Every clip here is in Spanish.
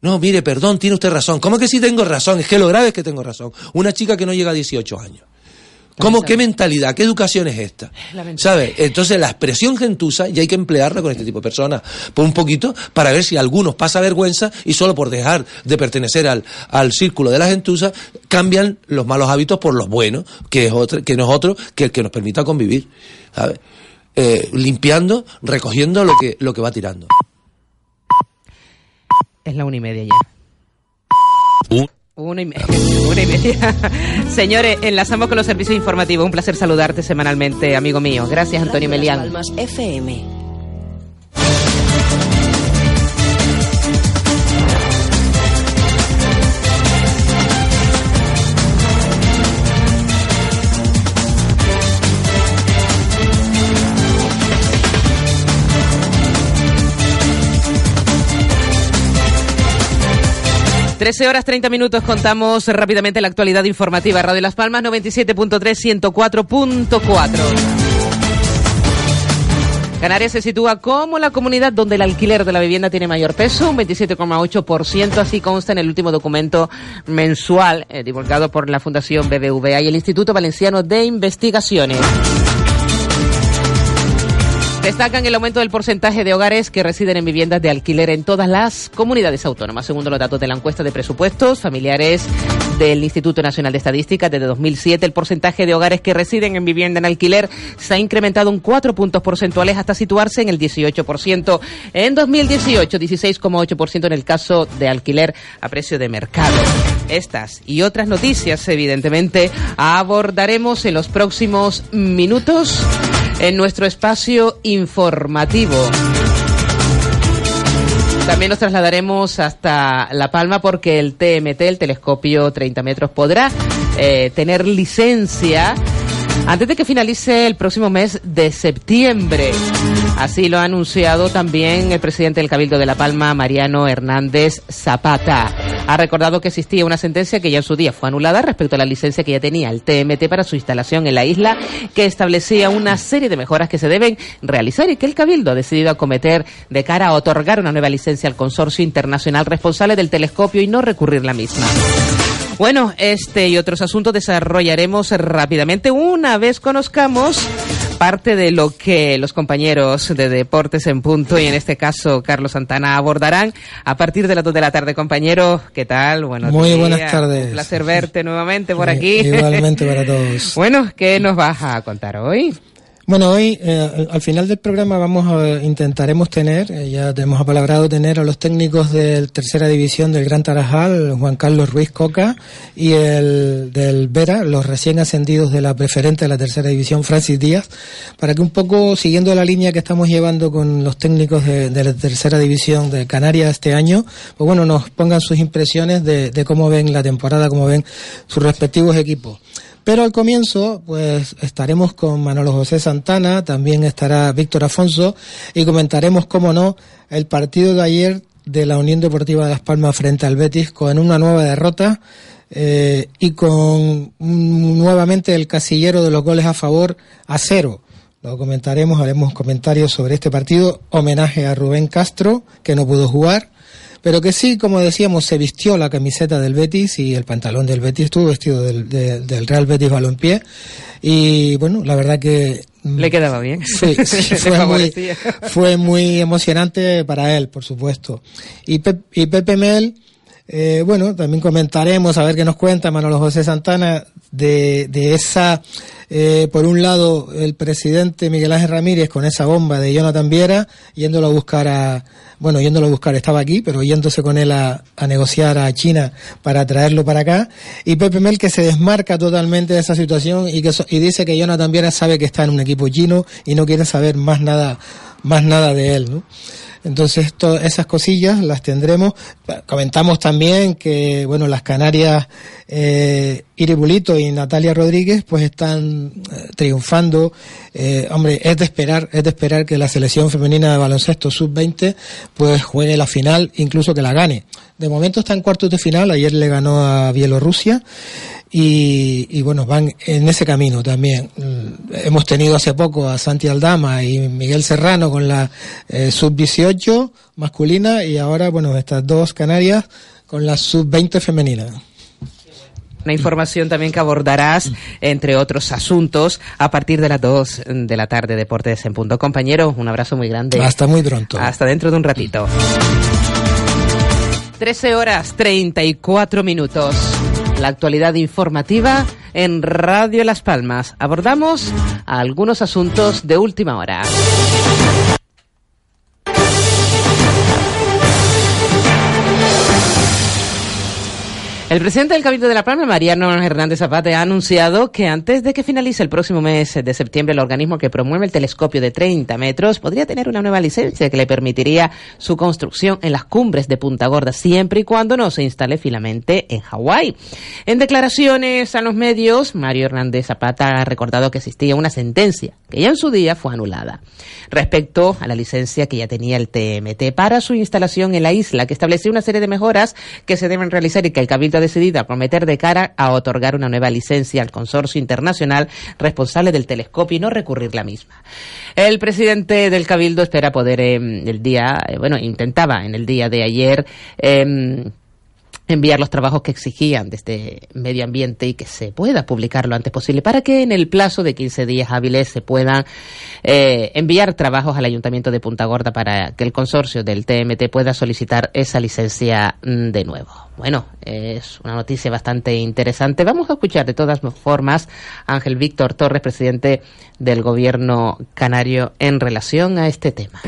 No, mire, perdón, tiene usted razón. ¿Cómo que sí tengo razón? Es que lo grave es que tengo razón. Una chica que no llega a 18 años. ¿Cómo, qué mentalidad, qué educación es esta? ¿Sabes? Entonces la expresión gentusa ya hay que emplearla con este tipo de personas. Por un poquito, para ver si a algunos pasa vergüenza y solo por dejar de pertenecer al, al círculo de la gentusa, cambian los malos hábitos por los buenos, que es otro, que no es otro que el que nos permita convivir. ¿Sabes? Eh, limpiando, recogiendo lo que, lo que va tirando. Es la una y media ya. Una y, me- una y media. Señores, enlazamos con los servicios informativos. Un placer saludarte semanalmente, amigo mío. Gracias, Antonio Radio Las Melián. Palmas FM. Trece horas 30 minutos contamos rápidamente la actualidad informativa. Radio Las Palmas 97.3, 104.4. Canarias se sitúa como la comunidad donde el alquiler de la vivienda tiene mayor peso, un 27,8%, así consta en el último documento mensual eh, divulgado por la Fundación BBVA y el Instituto Valenciano de Investigaciones. Destacan el aumento del porcentaje de hogares que residen en viviendas de alquiler en todas las comunidades autónomas, según los datos de la encuesta de presupuestos familiares del Instituto Nacional de Estadística. Desde 2007, el porcentaje de hogares que residen en vivienda en alquiler se ha incrementado un 4 puntos porcentuales hasta situarse en el 18%. En 2018, 16,8% en el caso de alquiler a precio de mercado. Estas y otras noticias, evidentemente, abordaremos en los próximos minutos en nuestro espacio informativo. También nos trasladaremos hasta La Palma porque el TMT, el telescopio 30 metros, podrá eh, tener licencia antes de que finalice el próximo mes de septiembre. Así lo ha anunciado también el presidente del Cabildo de La Palma, Mariano Hernández Zapata. Ha recordado que existía una sentencia que ya en su día fue anulada respecto a la licencia que ya tenía el TMT para su instalación en la isla, que establecía una serie de mejoras que se deben realizar y que el Cabildo ha decidido acometer de cara a otorgar una nueva licencia al consorcio internacional responsable del telescopio y no recurrir la misma. Bueno, este y otros asuntos desarrollaremos rápidamente una vez conozcamos parte de lo que los compañeros de Deportes en Punto y en este caso Carlos Santana abordarán a partir de las 2 de la tarde. Compañero, ¿qué tal? Buenos Muy días. buenas tardes. Un placer verte nuevamente por Sí, aquí. Igualmente para todos. Bueno, ¿qué nos vas a contar hoy? Bueno, hoy eh, al- al final del programa vamos a intentaremos tener, eh, ya te hemos apalabrado tener a los técnicos de tercera división del Gran Tarajal, Juan Carlos Ruiz Coca, y el del Vera, los recién ascendidos de la preferente de la tercera división, Francis Díaz, para que un poco siguiendo la línea que estamos llevando con los técnicos de, de la tercera división de Canarias este año, pues bueno, nos pongan sus impresiones de, de cómo ven la temporada, cómo ven sus respectivos equipos. Pero al comienzo, pues estaremos con Manolo José Santana, también estará Víctor Afonso y comentaremos, cómo no, el partido de ayer de la Unión Deportiva de Las Palmas frente al Betis con una nueva derrota eh, y con mm, nuevamente el casillero de los goles a favor a cero. Lo comentaremos, haremos comentarios sobre este partido, homenaje a Rubén Castro, que no pudo jugar, pero que sí, como decíamos, se vistió la camiseta del Betis y el pantalón del Betis estuvo vestido del, de- del Real Betis Balompié. Y bueno, la verdad que. mm, Le quedaba bien. Sí, sí, fue, muy, favorecía. fue muy emocionante para él, por supuesto. Y, Pep- y Pepe Mel, eh, bueno, también comentaremos, a ver qué nos cuenta Manolo José Santana de, de esa, eh, por un lado, el presidente Miguel Ángel Ramírez con esa bomba de Jonathan Viera, yéndolo a buscar a, bueno, yéndolo a buscar, estaba aquí, pero yéndose con él a, a negociar a China para traerlo para acá. Y Pepe Mel que se desmarca totalmente de esa situación y que y dice que Jonathan Viera sabe que está en un equipo chino y no quiere saber más nada, más nada de él, ¿no? Entonces, todas esas cosillas las tendremos. Comentamos también que, bueno, las Canarias, eh, Iribulito y Natalia Rodríguez, pues están eh, triunfando. Eh, hombre, es de esperar, es de esperar que la selección femenina de baloncesto sub-20, pues juegue la final, incluso que la gane. De momento está en cuartos de final, ayer le ganó a Bielorrusia y, bueno, van en ese camino también. Hemos tenido hace poco a Santi Aldama y Miguel Serrano con la eh, sub-18 masculina y ahora, bueno, estas dos Canarias con la sub-20 femenina. Una información también que abordarás, entre otros asuntos, a partir de las 2 de la tarde, Deportes en Punto. Compañero, un abrazo muy grande. Hasta muy pronto. Hasta dentro de un ratito. 13 horas 34 minutos. La actualidad informativa en Radio Las Palmas. Abordamos algunos asuntos de última hora. El presidente del Cabildo de La Palma, Mariano Hernández Zapata, ha anunciado que antes de que finalice el próximo mes de septiembre, el organismo que promueve el telescopio de 30 metros podría tener una nueva licencia que le permitiría su construcción en las cumbres de Punta Gorda, siempre y cuando no se instale finalmente en Hawái. En declaraciones a los medios, Mario Hernández Zapata ha recordado que existía una sentencia que ya en su día fue anulada respecto a la licencia que ya tenía el TMT para su instalación en la isla, que establecía una serie de mejoras que se deben realizar y que el Cabildo decidida a prometer de cara a otorgar una nueva licencia al consorcio internacional responsable del telescopio y no recurrir la misma. El presidente del Cabildo espera poder em, el día, eh, bueno, intentaba en el día de ayer em, enviar los trabajos que exigían desde medio ambiente y que se pueda publicar lo antes posible para que en el plazo de 15 días hábiles se puedan eh, enviar trabajos al Ayuntamiento de Punta Gorda para que el consorcio del TMT pueda solicitar esa licencia mm, de nuevo. Bueno, es una noticia bastante interesante. Vamos a escuchar de todas formas a Ángel Víctor Torres, presidente del Gobierno canario, en relación a este tema.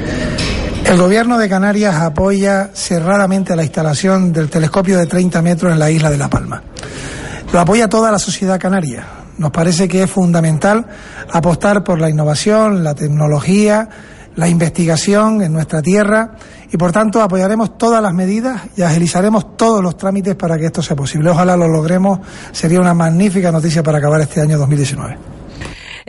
El gobierno de Canarias apoya cerradamente la instalación del telescopio de 30 metros en la isla de La Palma. Lo apoya toda la sociedad canaria. Nos parece que es fundamental apostar por la innovación, la tecnología, la investigación en nuestra tierra y por tanto apoyaremos todas las medidas y agilizaremos todos los trámites para que esto sea posible. Ojalá lo logremos. Sería una magnífica noticia para acabar este año 2019.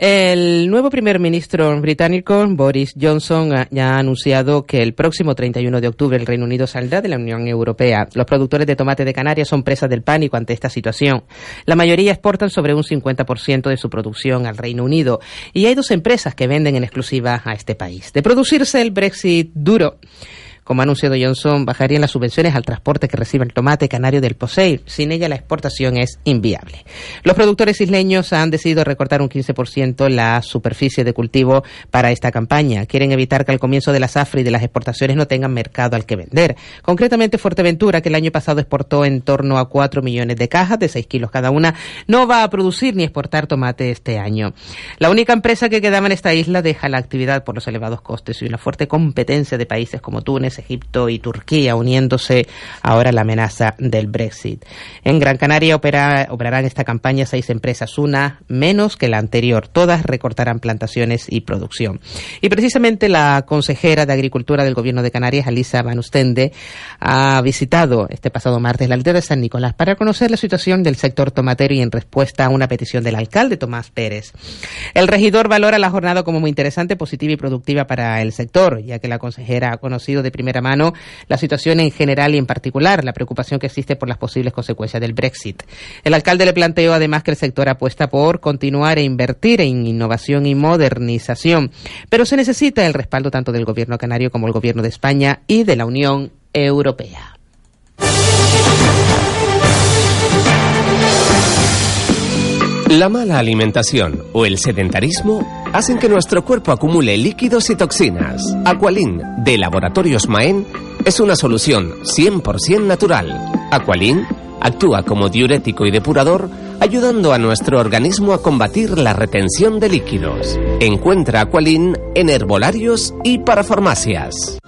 El nuevo primer ministro británico, Boris Johnson, ya ha anunciado que el próximo 31 de octubre el Reino Unido saldrá de la Unión Europea. Los productores de tomate de Canarias son presas del pánico ante esta situación. La mayoría exportan sobre un 50% de su producción al Reino Unido y hay dos empresas que venden en exclusiva a este país. De producirse el Brexit duro, como ha anunciado Johnson, bajarían las subvenciones al transporte que recibe el tomate canario del POSEI. Sin ella la exportación es inviable. Los productores isleños han decidido recortar un 15% la superficie de cultivo para esta campaña. Quieren evitar que al comienzo de la zafra y de las exportaciones no tengan mercado al que vender. Concretamente, Fuerteventura, que el año pasado exportó en torno a 4 millones de cajas de 6 kilos cada una, no va a producir ni exportar tomate este año. La única empresa que quedaba en esta isla deja la actividad por los elevados costes y una fuerte competencia de países como Túnez, Egipto y Turquía, uniéndose ahora a la amenaza del Brexit. En Gran Canaria operarán esta campaña seis empresas, una menos que la anterior. Todas recortarán plantaciones y producción. Y precisamente la consejera de Agricultura del Gobierno de Canarias, Alisa Van Ustende, ha visitado este pasado martes la aldea de San Nicolás para conocer la situación del sector tomatero y en respuesta a una petición del alcalde Tomás Pérez. El regidor valora la jornada como muy interesante, positiva y productiva para el sector, ya que la consejera ha conocido de primera mano la situación en general y en particular la preocupación que existe por las posibles consecuencias del Brexit. El alcalde le planteó además que el sector apuesta por continuar e invertir en innovación y modernización, pero se necesita el respaldo tanto del gobierno canario como el gobierno de España y de la Unión Europea. La mala alimentación o el sedentarismo hacen que nuestro cuerpo acumule líquidos y toxinas. Aqualin, de Laboratorios Maen, es una solución 100% natural. Aqualin actúa como diurético y depurador, ayudando a nuestro organismo a combatir la retención de líquidos. Encuentra Aqualin en herbolarios y para farmacias.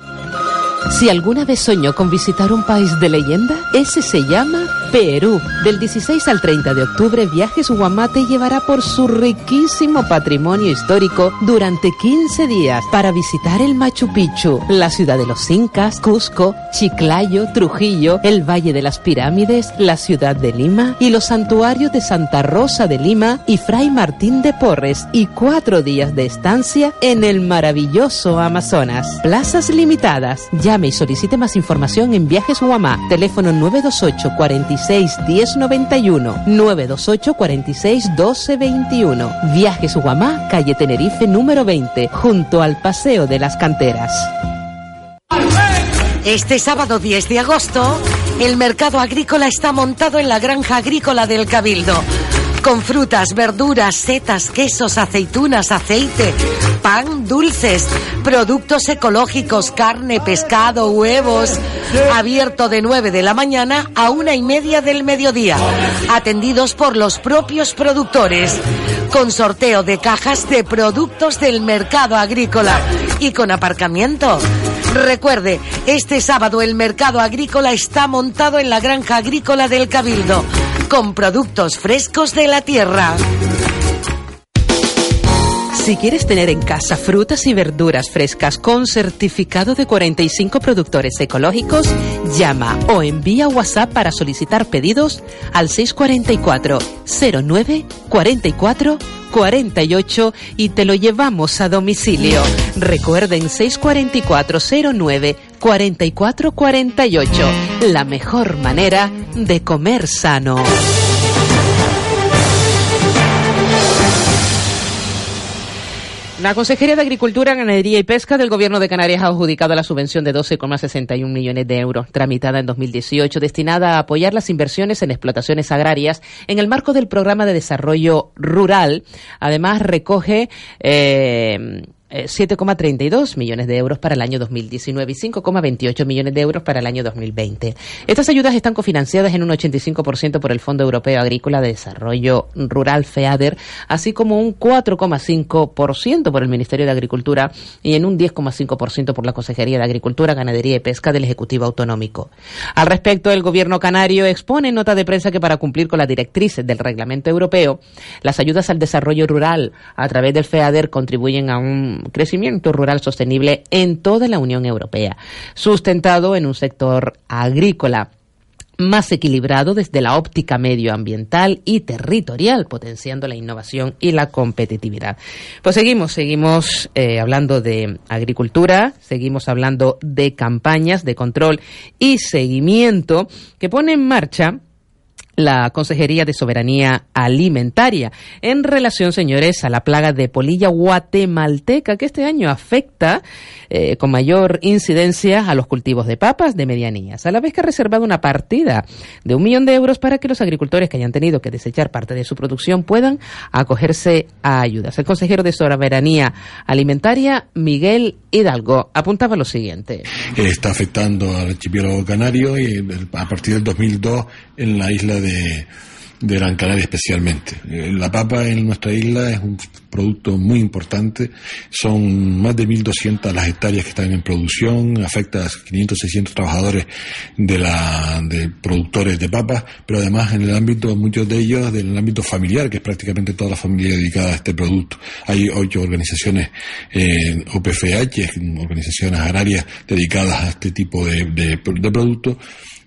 Si alguna vez soñó con visitar un país de leyenda, ese se llama Perú. Del 16 al 30 de octubre, Viajes Guamá te llevará por su riquísimo patrimonio histórico durante 15 días para visitar el Machu Picchu, la ciudad de los Incas, Cusco, Chiclayo, Trujillo, el Valle de las Pirámides, la ciudad de Lima y los santuarios de Santa Rosa de Lima y Fray Martín de Porres y cuatro días de estancia en el maravilloso Amazonas. Plazas limitadas. Llame y solicite más información en Viajes Guamá. Teléfono 928 46 1091 928 46 1221. Viajes Guamá, calle Tenerife número 20, junto al Paseo de las Canteras. Este sábado 10 de agosto, el mercado agrícola está montado en la granja agrícola del Cabildo. Con frutas, verduras, setas, quesos, aceitunas, aceite, pan, dulces, productos ecológicos, carne, pescado, huevos. Abierto de 9 de la mañana a una y media del mediodía. Atendidos por los propios productores. Con sorteo de cajas de productos del mercado agrícola. Y con aparcamiento. Recuerde, este sábado el mercado agrícola está montado en la granja agrícola del Cabildo, con productos frescos de la tierra. Si quieres tener en casa frutas y verduras frescas con certificado de 45 productores ecológicos, llama o envía WhatsApp para solicitar pedidos al 644 09 44 48 y te lo llevamos a domicilio. Recuerden 644 09 44 48, la mejor manera de comer sano. La Consejería de Agricultura, Ganadería y Pesca del Gobierno de Canarias ha adjudicado la subvención de 12,61 millones de euros, tramitada en 2018, destinada a apoyar las inversiones en explotaciones agrarias en el marco del Programa de Desarrollo Rural. Además, recoge eh, 7,32 millones de euros para el año 2019 y 5,28 millones de euros para el año 2020. Estas ayudas están cofinanciadas en un 85% por el Fondo Europeo Agrícola de Desarrollo Rural FEADER, así como un 4,5% por el Ministerio de Agricultura y en un 10,5% por la Consejería de Agricultura, Ganadería y Pesca del Ejecutivo Autonómico. Al respecto, el gobierno canario expone en nota de prensa que para cumplir con las directrices del reglamento europeo, las ayudas al desarrollo rural a través del FEADER contribuyen a un crecimiento rural sostenible en toda la Unión Europea, sustentado en un sector agrícola más equilibrado desde la óptica medioambiental y territorial, potenciando la innovación y la competitividad. Pues seguimos, seguimos eh, hablando de agricultura, seguimos hablando de campañas de control y seguimiento que pone en marcha la Consejería de Soberanía Alimentaria en relación, señores, a la plaga de polilla guatemalteca que este año afecta eh, con mayor incidencia a los cultivos de papas de medianías, a la vez que ha reservado una partida de un millón de euros para que los agricultores que hayan tenido que desechar parte de su producción puedan acogerse a ayudas. El consejero de Soberanía Alimentaria, Miguel Hidalgo, apuntaba lo siguiente. Está afectando al archipiélago canario y a partir del 2002 en la isla de, de Gran Canaria especialmente. Eh, La papa en nuestra isla es un producto muy importante, son más de 1.200 las hectáreas que están en producción, afecta a 500, 600 trabajadores de, la, de productores de papas, pero además en el ámbito, muchos de ellos, del ámbito familiar, que es prácticamente toda la familia dedicada a este producto. Hay ocho organizaciones eh, OPFH, organizaciones agrarias dedicadas a este tipo de, de, de productos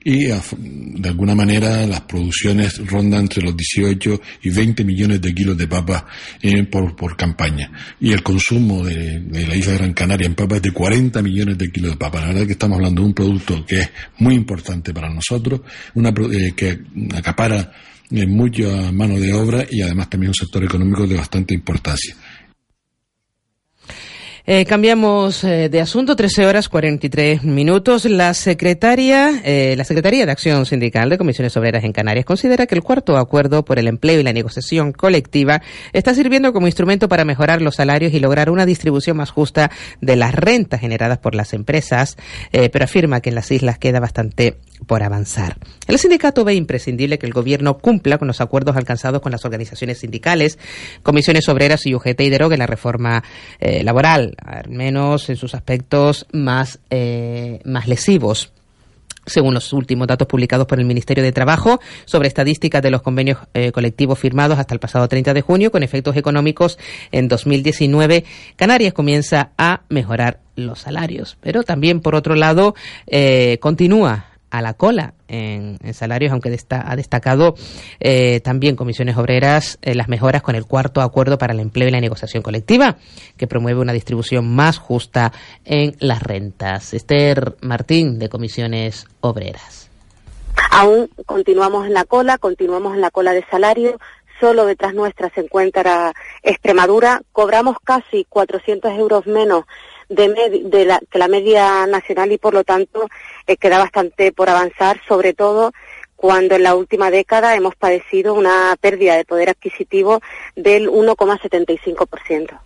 y de alguna manera las producciones rondan entre los 18 y 20 millones de kilos de papas eh, por, campaña. Y el consumo de, de, la isla de Gran Canaria en papas es de 40 millones de kilos de papas. La verdad es que estamos hablando de un producto que es muy importante para nosotros, una, eh, que acapara eh, mucha mano de obra y además también un sector económico de bastante importancia. Eh, cambiamos eh, de asunto, 13 horas 43 minutos. La secretaria, eh, la Secretaría de Acción Sindical de Comisiones Obreras en Canarias considera que el cuarto acuerdo por el empleo y la negociación colectiva está sirviendo como instrumento para mejorar los salarios y lograr una distribución más justa de las rentas generadas por las empresas, pero afirma que en las islas queda bastante por avanzar. El sindicato ve imprescindible que el gobierno cumpla con los acuerdos alcanzados con las organizaciones sindicales, comisiones obreras y UGT y derogue la reforma eh, laboral, al menos en sus aspectos más, eh, más lesivos. según los últimos datos publicados por el Ministerio de Trabajo sobre estadísticas de los convenios eh, colectivos firmados hasta el pasado 30 de junio con efectos económicos en 2019, Canarias comienza a mejorar los salarios. Pero también, por otro lado, eh, continúa a la cola en, salarios, aunque ha destacado eh, también comisiones obreras eh, las mejoras con el cuarto acuerdo para el empleo y la negociación colectiva, que promueve una distribución más justa en las rentas. Esther Martín, de comisiones obreras. Aún continuamos en la cola, continuamos en la cola de salario. Solo detrás nuestra se encuentra Extremadura. Cobramos casi 400 euros menos de, la, que la media nacional y por lo tanto eh, queda bastante por avanzar, sobre todo cuando en la última década hemos padecido una pérdida de poder adquisitivo del 1,75%.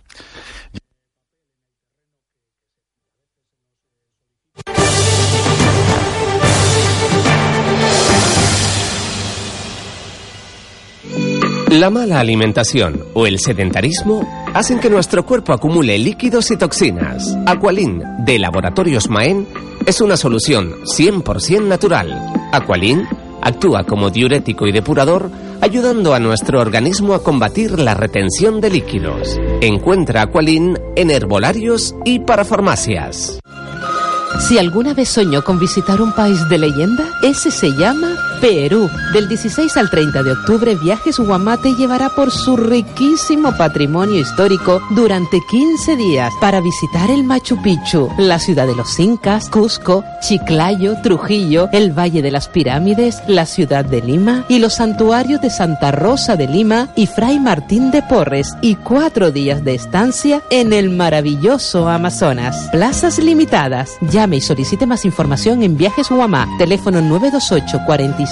La mala alimentación o el sedentarismo hacen que nuestro cuerpo acumule líquidos y toxinas. Aqualin de Laboratorios Maen es una solución 100% natural. Aqualin actúa como diurético y depurador, ayudando a nuestro organismo a combatir la retención de líquidos. Encuentra Aqualin en herbolarios y parafarmacias. Si alguna vez soñó con visitar un país de leyenda, ese se llama Perú. Del 16 al 30 de octubre, Viajes Guamate llevará por su riquísimo patrimonio histórico durante 15 días para visitar el Machu Picchu, la ciudad de los Incas, Cusco, Chiclayo, Trujillo, el Valle de las Pirámides, la ciudad de Lima y los santuarios de Santa Rosa de Lima y Fray Martín de Porres y cuatro días de estancia en el maravilloso Amazonas. Plazas limitadas. Llame y solicite más información en Viajes Guamá. Teléfono 928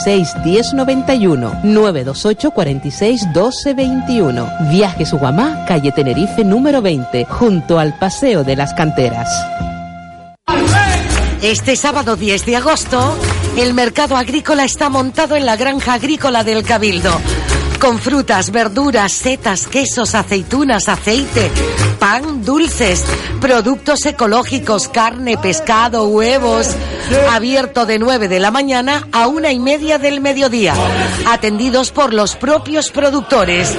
46 1091 928 46 1221. Viajes Guamá, calle Tenerife número 20, junto al Paseo de las Canteras. Este sábado 10 de agosto, el mercado agrícola está montado en la granja agrícola del Cabildo con frutas, verduras, setas, quesos, aceitunas, aceite, pan, dulces, productos ecológicos, carne, pescado, huevos. Abierto de 9 de la mañana a una y media del mediodía. Atendidos por los propios productores.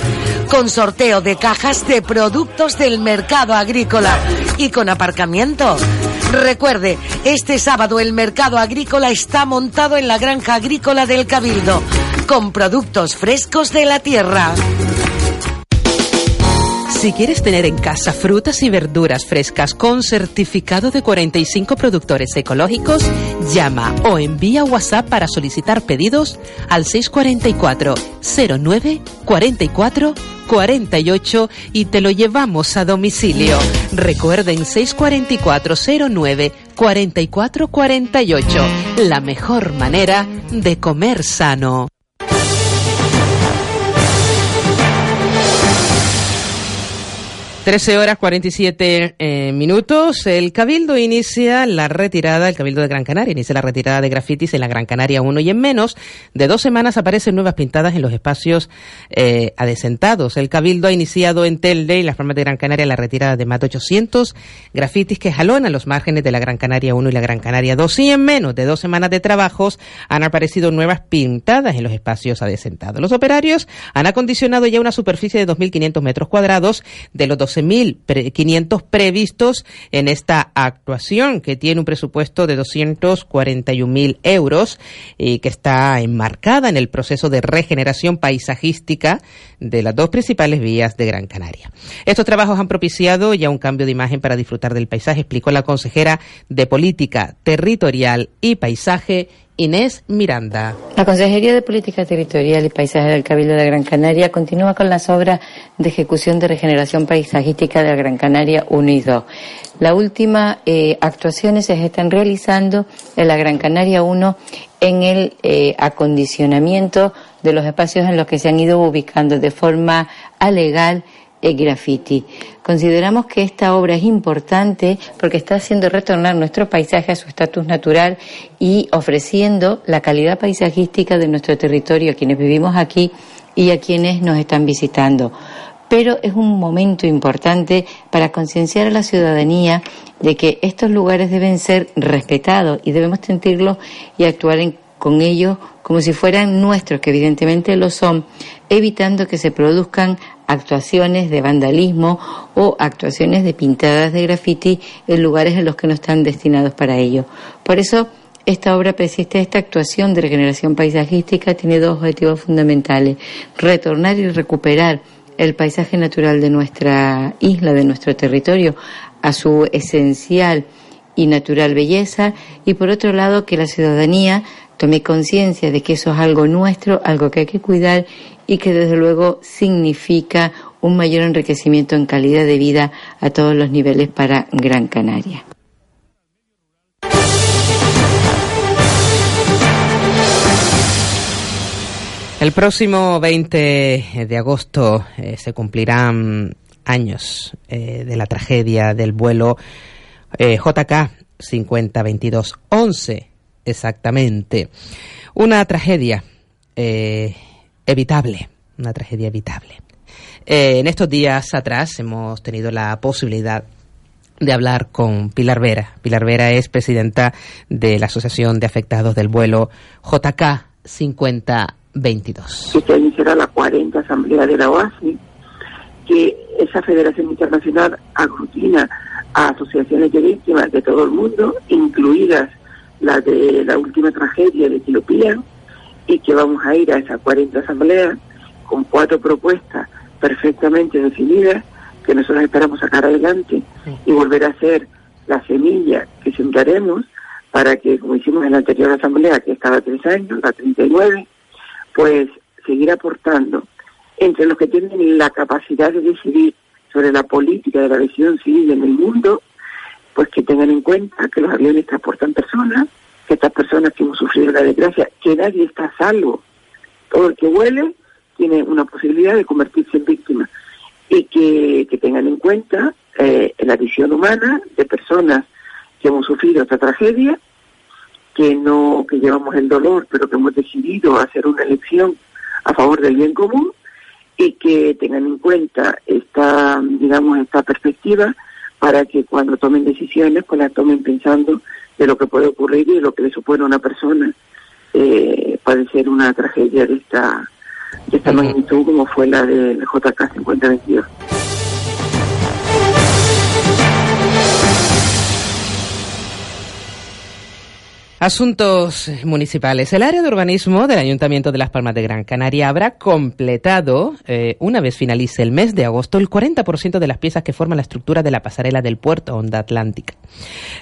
Con sorteo de cajas de productos del mercado agrícola y con aparcamiento. Recuerde, este sábado el mercado agrícola está montado en la granja agrícola del Cabildo con productos frescos de la tierra. Si quieres tener en casa frutas y verduras frescas con certificado de 45 productores ecológicos, llama o envía WhatsApp para solicitar pedidos al 644 09 44 48 y te lo llevamos a domicilio. Recuerden 644 09 44 48, la mejor manera de comer sano. 13 horas 47 eh, minutos. El Cabildo inicia la retirada, el Cabildo de Gran Canaria inicia la retirada de grafitis en la Gran Canaria 1 y en menos de dos semanas aparecen nuevas pintadas en los espacios eh, adesentados. El Cabildo ha iniciado en Telde y las formas de Gran Canaria la retirada de más de 800 grafitis que jalonan los márgenes de la Gran Canaria 1 y la Gran Canaria 2 y en menos de dos semanas de trabajos han aparecido nuevas pintadas en los espacios adesentados. Los operarios han acondicionado ya una superficie de 2.500 metros cuadrados de los 12.500 previstos en esta actuación, que tiene un presupuesto de 241.000 euros y que está enmarcada en el proceso de regeneración paisajística de las dos principales vías de Gran Canaria. Estos trabajos han propiciado ya un cambio de imagen para disfrutar del paisaje, explicó la consejera de Política Territorial y Paisaje, Inés Miranda. La Consejería de Política Territorial y Paisaje del Cabildo de Gran Canaria continúa con las obras de ejecución de regeneración paisajística de Gran Canaria 1 y 2. Las últimas eh, actuaciones se están realizando en la Gran Canaria 1 en el eh, acondicionamiento de los espacios en los que se han ido ubicando de forma alegal el graffiti. Consideramos que esta obra es importante porque está haciendo retornar nuestro paisaje a su estatus natural y ofreciendo la calidad paisajística de nuestro territorio a quienes vivimos aquí y a quienes nos están visitando. pero es un momento importante para concienciar a la ciudadanía de que estos lugares deben ser respetados y debemos sentirlos y actuar con ellos como si fueran nuestros, que evidentemente lo son, evitando que se produzcan actuaciones de vandalismo o actuaciones de pintadas de graffiti en lugares en los que no están destinados para ello. Por eso, esta obra persiste, esta actuación de regeneración paisajística tiene dos objetivos fundamentales. Retornar y recuperar el paisaje natural de nuestra isla, de nuestro territorio, a su esencial y natural belleza y por otro lado que la ciudadanía tome conciencia de que eso es algo nuestro, algo que hay que cuidar y que desde luego significa un mayor enriquecimiento en calidad de vida a todos los niveles para Gran Canaria. El próximo 20 de agosto eh, se cumplirán años eh, de la tragedia del vuelo eh, JK 502211, exactamente. Una tragedia evitable, una tragedia evitable. en estos días atrás hemos tenido la posibilidad de hablar con Pilar Vera. Pilar Vera es presidenta de la Asociación de Afectados del Vuelo JK 50 22. Este año será la 40 Asamblea de la OASI, que esa federación internacional aglutina a asociaciones de víctimas de todo el mundo, incluidas las de la última tragedia de Etiopía, y que vamos a ir a esa 40 Asamblea con cuatro propuestas perfectamente definidas que nosotros esperamos sacar adelante y volver a ser la semilla que sembraremos para que, como hicimos en la anterior asamblea, que estaba tres años, la 39, pues seguir aportando. Entre los que tienen la capacidad de decidir sobre la política de la aviación civil en el mundo, pues que tengan en cuenta que los aviones transportan personas, que estas personas que hemos sufrido la desgracia, que nadie está a salvo. Todo el que huele tiene una posibilidad de convertirse en víctima. Y que, que tengan en cuenta eh, la visión humana de personas que hemos sufrido esta tragedia que no que llevamos el dolor, pero que hemos decidido hacer una elección a favor del bien común y que tengan en cuenta esta, digamos, esta perspectiva para que cuando tomen decisiones, pues las tomen pensando de lo que puede ocurrir y de lo que le supone a una persona eh, padecer una tragedia de esta, de esta magnitud como fue la del JK 5022. Asuntos municipales. El área de urbanismo del Ayuntamiento de Las Palmas de Gran Canaria habrá completado, eh, una vez finalice el mes de agosto, el 40% de las piezas que forman la estructura de la pasarela del puerto Onda Atlántica.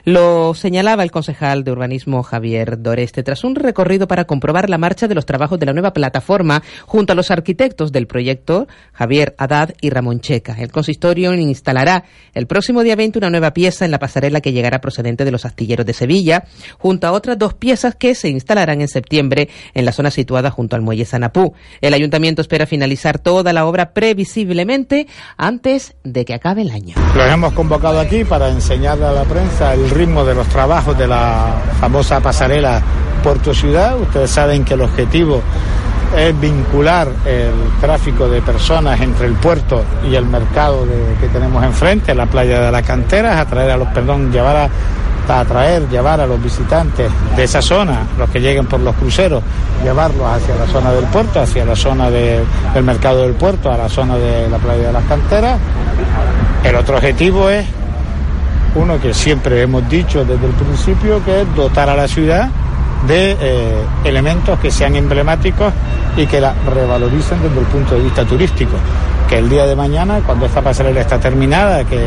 Lo señalaba el concejal de urbanismo Javier Doreste tras un recorrido para comprobar la marcha de los trabajos de la nueva plataforma junto a los arquitectos del proyecto, Javier Haddad y Ramón Checa. El consistorio instalará el próximo día 20 una nueva pieza en la pasarela que llegará procedente de los astilleros de Sevilla, junto a otra dos piezas que se instalarán en septiembre en la zona situada junto al muelle Sanapú. El ayuntamiento espera finalizar toda la obra previsiblemente antes de que acabe el año. Los hemos convocado aquí para enseñarle a la prensa el ritmo de los trabajos de la famosa pasarela Puerto Ciudad. Ustedes saben que el objetivo es vincular el tráfico de personas entre el puerto y el mercado que tenemos enfrente, la playa de la cantera, atraer a los, perdón, llevar a atraer, llevar a los visitantes de esa zona, los que lleguen por los cruceros, llevarlos hacia la zona del puerto, hacia la zona del mercado del puerto, a la zona de la playa de las canteras. El otro objetivo es uno que siempre hemos dicho desde el principio, que es dotar a la ciudad de eh, elementos que sean emblemáticos y que la revaloricen desde el punto de vista turístico. Que el día de mañana, cuando esta pasarela está terminada, que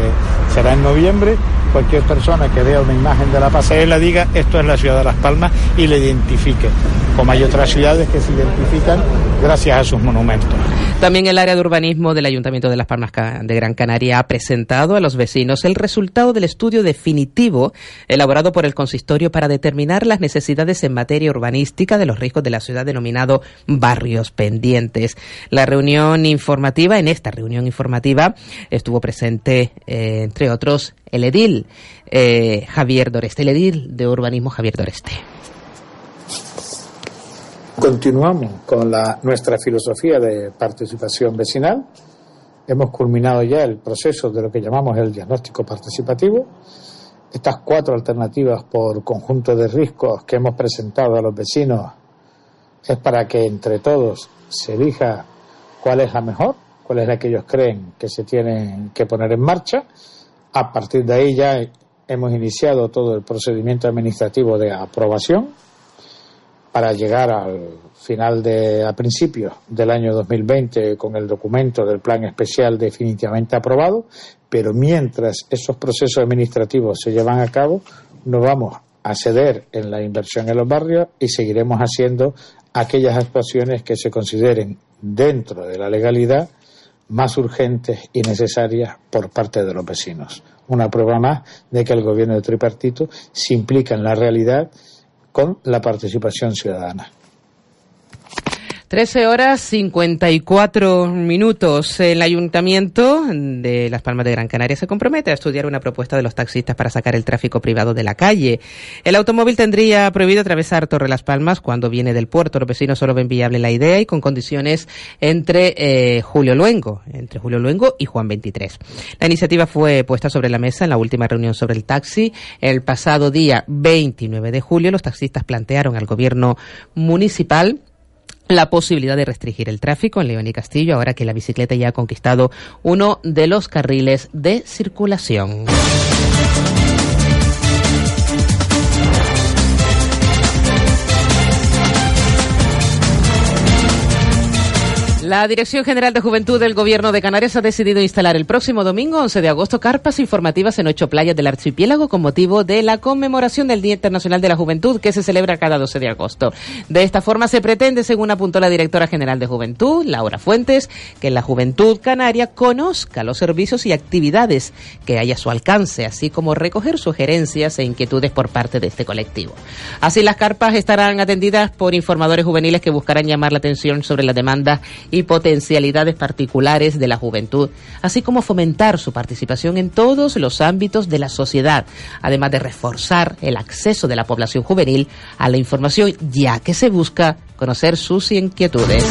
será en noviembre, cualquier persona que vea una imagen de la pasarela diga esto es la ciudad de Las Palmas y le identifique, como hay otras ciudades que se identifican gracias a sus monumentos. También el área de urbanismo del Ayuntamiento de Las Palmas de Gran Canaria ha presentado a los vecinos el resultado del estudio definitivo elaborado por el consistorio para determinar las necesidades en materia urbanística de los riesgos de la ciudad denominado barrios pendientes. La reunión informativa, en esta reunión informativa, estuvo presente, eh, entre otros, el edil eh, Javier Doreste, el edil de urbanismo Javier Doreste. Continuamos con la, nuestra filosofía de participación vecinal. hemos culminado ya el proceso de lo que llamamos el diagnóstico participativo. Estas cuatro alternativas por conjunto de riesgos que hemos presentado a los vecinos es para que entre todos se elija cuál es la mejor, cuál es la que ellos creen que se tiene que poner en marcha. A partir de ahí ya hemos iniciado todo el procedimiento administrativo de aprobación para llegar al final de a principios del año 2020 con el documento del plan especial definitivamente aprobado, pero mientras esos procesos administrativos se llevan a cabo, no vamos a ceder en la inversión en los barrios y seguiremos haciendo aquellas actuaciones que se consideren dentro de la legalidad más urgentes y necesarias por parte de los vecinos. Una prueba más de que el gobierno de tripartito se implica en la realidad con la participación ciudadana. 13 horas 54 minutos. El Ayuntamiento de Las Palmas de Gran Canaria se compromete a estudiar una propuesta de los taxistas para sacar el tráfico privado de la calle. El automóvil tendría prohibido atravesar Torre Las Palmas cuando viene del puerto. Los vecinos solo ven viable la idea y con condiciones entre eh, Julio Luengo, entre Julio Luengo y Juan 23. La iniciativa fue puesta sobre la mesa en la última reunión sobre el taxi. El pasado día 29 de julio los taxistas plantearon al gobierno municipal la posibilidad de restringir el tráfico en León y Castillo ahora que la bicicleta ya ha conquistado uno de los carriles de circulación. La Dirección General de Juventud del Gobierno de Canarias ha decidido instalar el próximo domingo 11 de agosto carpas informativas en ocho playas del archipiélago con motivo de la conmemoración del Día Internacional de la Juventud que se celebra cada 12 de agosto. De esta forma se pretende, según apuntó la Directora General de Juventud, Laura Fuentes, que la juventud canaria conozca los servicios y actividades que hay a su alcance, así como recoger sugerencias e inquietudes por parte de este colectivo. Así las carpas estarán atendidas por informadores juveniles que buscarán llamar la atención sobre la demanda y potencialidades particulares de la juventud, así como fomentar su participación en todos los ámbitos de la sociedad, además de reforzar el acceso de la población juvenil a la información, ya que se busca conocer sus inquietudes.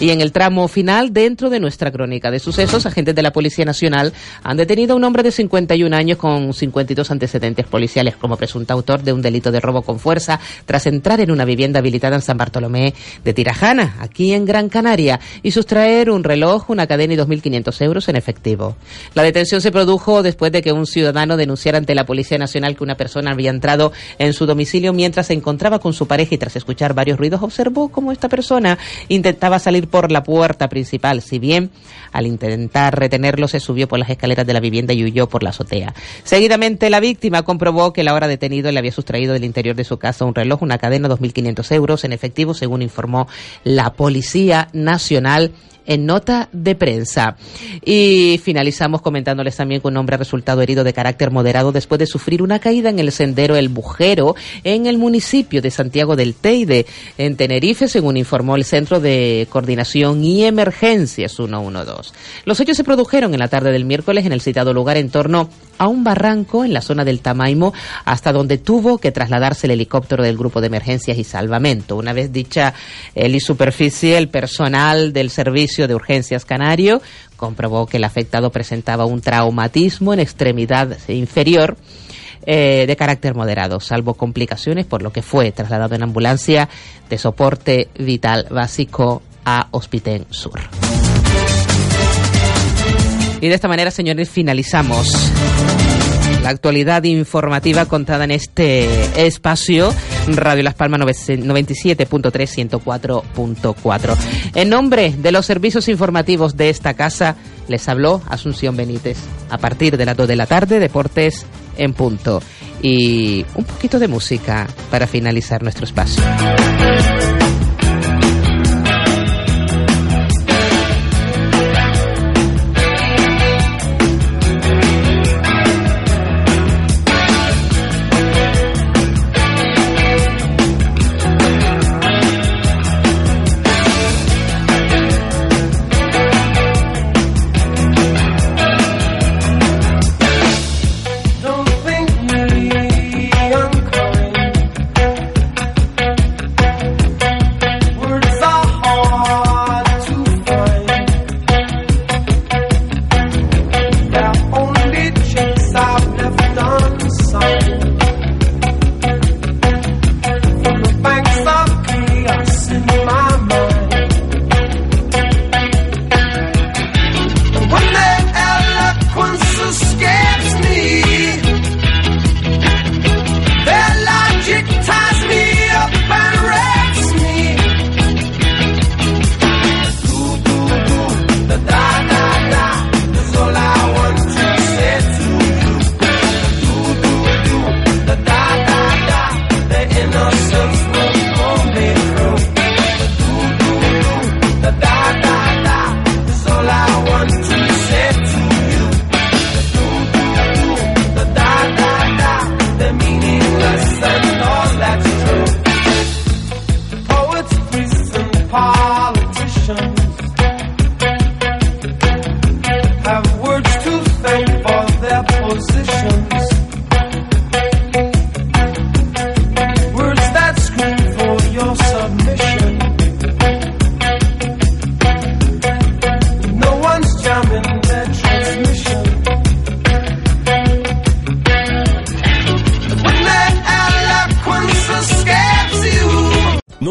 Y en el tramo final, dentro de nuestra crónica de sucesos, agentes de la Policía Nacional han detenido a un hombre de 51 años con 52 antecedentes policiales como presunto autor de un delito de robo con fuerza tras entrar en una vivienda habilitada en San Bartolomé de Tirajana, aquí en Gran Canaria, y sustraer un reloj, una cadena y 2.500 euros en efectivo. La detención se produjo después de que un ciudadano denunciara ante la Policía Nacional que una persona había entrado en su domicilio mientras se encontraba con su pareja y tras escuchar varios ruidos observó cómo esta persona intentaba salir por la puerta principal, si bien al intentar retenerlo se subió por las escaleras de la vivienda y huyó por la azotea. Seguidamente la víctima comprobó que la hora detenido le había sustraído del interior de su casa un reloj, una cadena, 2.500 euros en efectivo, según informó la Policía Nacional en nota de prensa. Y finalizamos comentándoles también que un hombre ha resultado herido de carácter moderado después de sufrir una caída en el sendero El Bujero en el municipio de Santiago del Teide, en Tenerife, según informó el Centro de Coordinación y Emergencias 112. Los hechos se produjeron en la tarde del miércoles en el citado lugar en torno a un barranco en la zona del Tamaimo, hasta donde tuvo que trasladarse el helicóptero del Grupo de Emergencias y Salvamento. Una vez dicha el superficie, el personal del Servicio de Urgencias Canario comprobó que el afectado presentaba un traumatismo en extremidad inferior. Eh, de carácter moderado, salvo complicaciones, por lo que fue trasladado en ambulancia de soporte vital básico a Hospitén Sur. Y de esta manera, señores, finalizamos la actualidad informativa contada en este espacio Radio Las Palmas 97.3 104.4. En nombre de los servicios informativos de esta casa, les habló Asunción Benítez. A partir de las 2 de la tarde, deportes en punto. Y un poquito de música para finalizar nuestro espacio.